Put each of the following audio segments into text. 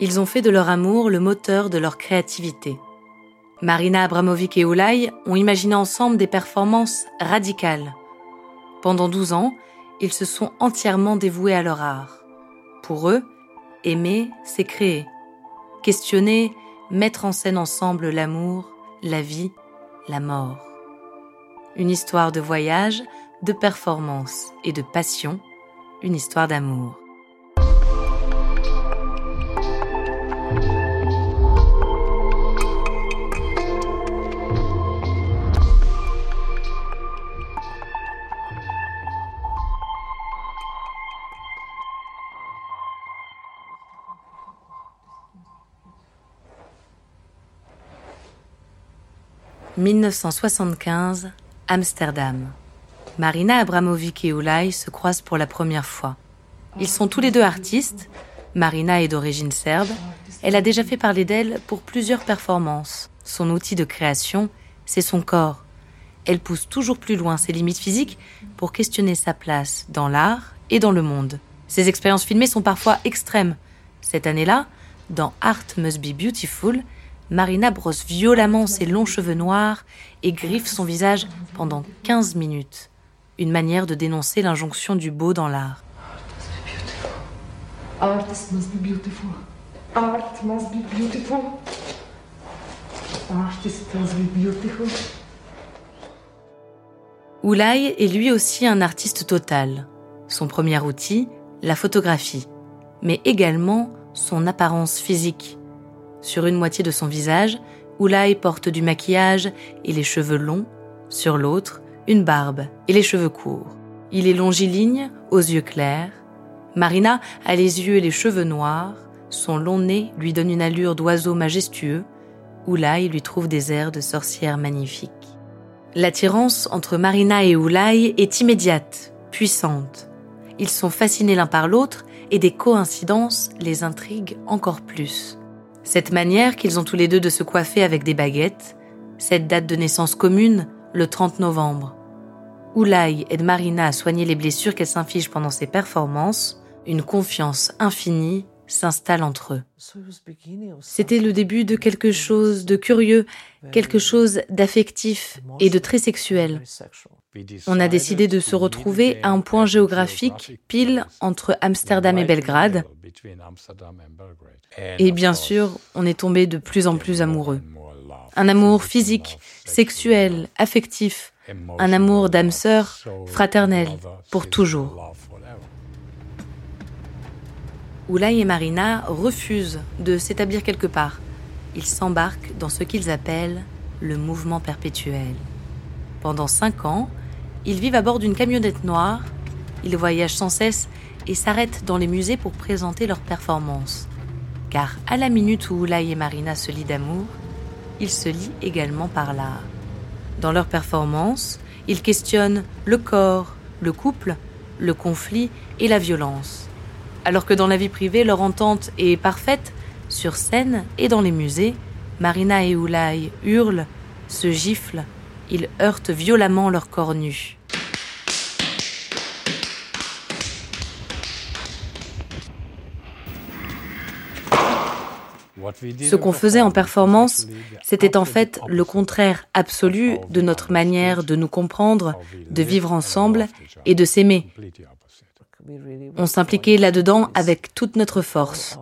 Ils ont fait de leur amour le moteur de leur créativité. Marina Abramovic et Oulay ont imaginé ensemble des performances radicales. Pendant 12 ans, ils se sont entièrement dévoués à leur art. Pour eux, aimer, c'est créer. Questionner, mettre en scène ensemble l'amour, la vie, la mort. Une histoire de voyage, de performance et de passion, une histoire d'amour. 1975, Amsterdam. Marina Abramovic et Oulay se croisent pour la première fois. Ils sont tous les deux artistes. Marina est d'origine serbe. Elle a déjà fait parler d'elle pour plusieurs performances. Son outil de création, c'est son corps. Elle pousse toujours plus loin ses limites physiques pour questionner sa place dans l'art et dans le monde. Ses expériences filmées sont parfois extrêmes. Cette année-là, dans Art Must Be Beautiful, Marina brosse violemment ses longs cheveux noirs et griffe son visage pendant 15 minutes. Une manière de dénoncer l'injonction du beau dans l'art. Art must be beautiful. Art must be beautiful. Art must be beautiful. Oulay est lui aussi un artiste total. Son premier outil, la photographie, mais également son apparence physique. Sur une moitié de son visage, Oulay porte du maquillage et les cheveux longs, sur l'autre, une barbe et les cheveux courts. Il est longiligne, aux yeux clairs. Marina a les yeux et les cheveux noirs, son long nez lui donne une allure d'oiseau majestueux. Oulay lui trouve des airs de sorcière magnifique. L'attirance entre Marina et Oulay est immédiate, puissante. Ils sont fascinés l'un par l'autre et des coïncidences les intriguent encore plus. Cette manière qu'ils ont tous les deux de se coiffer avec des baguettes, cette date de naissance commune, le 30 novembre. Oulay aide Marina à soigner les blessures qu'elle s'inflige pendant ses performances, une confiance infinie s'installe entre eux. C'était le début de quelque chose de curieux, quelque chose d'affectif et de très sexuel. On a décidé de se retrouver à un point géographique pile entre Amsterdam et Belgrade, et bien sûr, on est tombé de plus en plus amoureux. Un amour physique, sexuel, affectif, un amour d'âme sœur, fraternel, pour toujours. Oulay et Marina refusent de s'établir quelque part. Ils s'embarquent dans ce qu'ils appellent le mouvement perpétuel. Pendant cinq ans, ils vivent à bord d'une camionnette noire, ils voyagent sans cesse et s'arrêtent dans les musées pour présenter leurs performances. Car à la minute où Oulay et Marina se lient d'amour, ils se lient également par l'art. Dans leurs performances, ils questionnent le corps, le couple, le conflit et la violence. Alors que dans la vie privée, leur entente est parfaite, sur scène et dans les musées, Marina et Oulay hurlent, se giflent, ils heurtent violemment leur corps nus. Ce qu'on faisait en performance, c'était en fait le contraire absolu de notre manière de nous comprendre, de vivre ensemble et de s'aimer. On s'impliquait là-dedans avec toute notre force.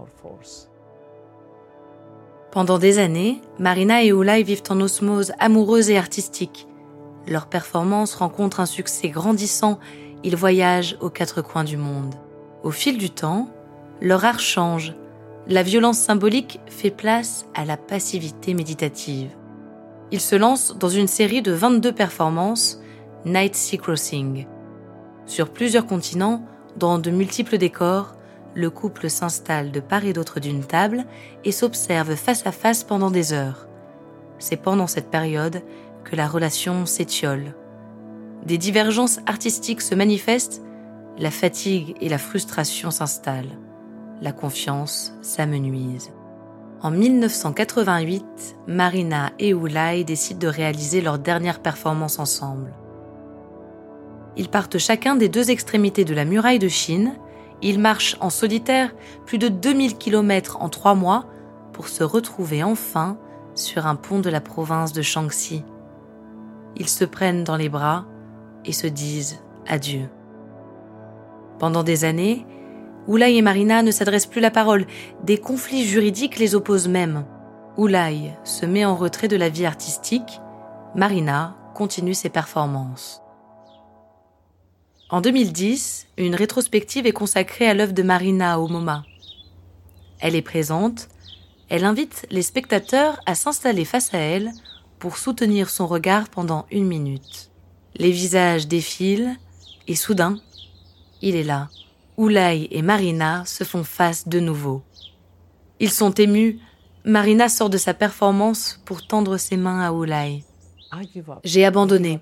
Pendant des années, Marina et Oulay vivent en osmose amoureuse et artistique. Leur performance rencontre un succès grandissant, ils voyagent aux quatre coins du monde. Au fil du temps, leur art change, la violence symbolique fait place à la passivité méditative. Il se lance dans une série de 22 performances, Night Sea Crossing. Sur plusieurs continents, dans de multiples décors, le couple s'installe de part et d'autre d'une table et s'observe face à face pendant des heures. C'est pendant cette période que la relation s'étiole. Des divergences artistiques se manifestent, la fatigue et la frustration s'installent la confiance s'amenuise. En 1988, Marina et Oulay décident de réaliser leur dernière performance ensemble. Ils partent chacun des deux extrémités de la muraille de Chine Ils marchent en solitaire plus de 2000 km en trois mois pour se retrouver enfin sur un pont de la province de Shaanxi. Ils se prennent dans les bras et se disent adieu. Pendant des années, Oulai et Marina ne s'adressent plus la parole, des conflits juridiques les opposent même. Oulai se met en retrait de la vie artistique, Marina continue ses performances. En 2010, une rétrospective est consacrée à l'œuvre de Marina au MoMA. Elle est présente, elle invite les spectateurs à s'installer face à elle pour soutenir son regard pendant une minute. Les visages défilent et soudain, il est là. Oulai et Marina se font face de nouveau. Ils sont émus. Marina sort de sa performance pour tendre ses mains à Oulai. J'ai abandonné.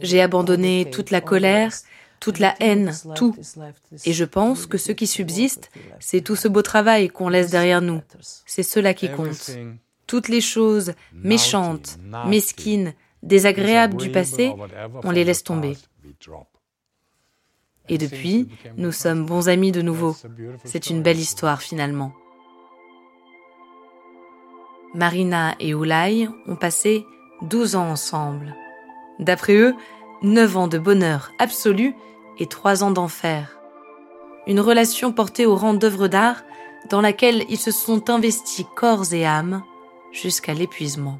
J'ai abandonné toute la colère, toute la haine, tout. Et je pense que ce qui subsiste, c'est tout ce beau travail qu'on laisse derrière nous. C'est cela qui compte. Toutes les choses méchantes, mesquines, désagréables du passé, on les laisse tomber. Et depuis, nous sommes bons amis de nouveau. C'est une belle histoire finalement. Marina et Oulai ont passé 12 ans ensemble. D'après eux, 9 ans de bonheur absolu et 3 ans d'enfer. Une relation portée au rang d'œuvre d'art dans laquelle ils se sont investis corps et âme jusqu'à l'épuisement.